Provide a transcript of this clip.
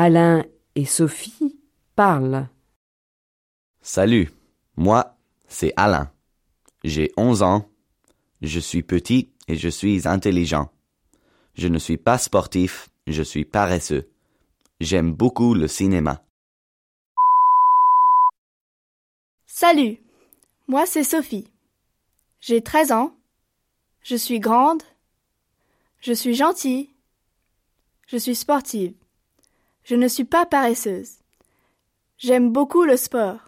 Alain et Sophie parlent. Salut, moi, c'est Alain. J'ai 11 ans. Je suis petit et je suis intelligent. Je ne suis pas sportif, je suis paresseux. J'aime beaucoup le cinéma. Salut, moi c'est Sophie. J'ai 13 ans. Je suis grande. Je suis gentille. Je suis sportive. Je ne suis pas paresseuse. J'aime beaucoup le sport.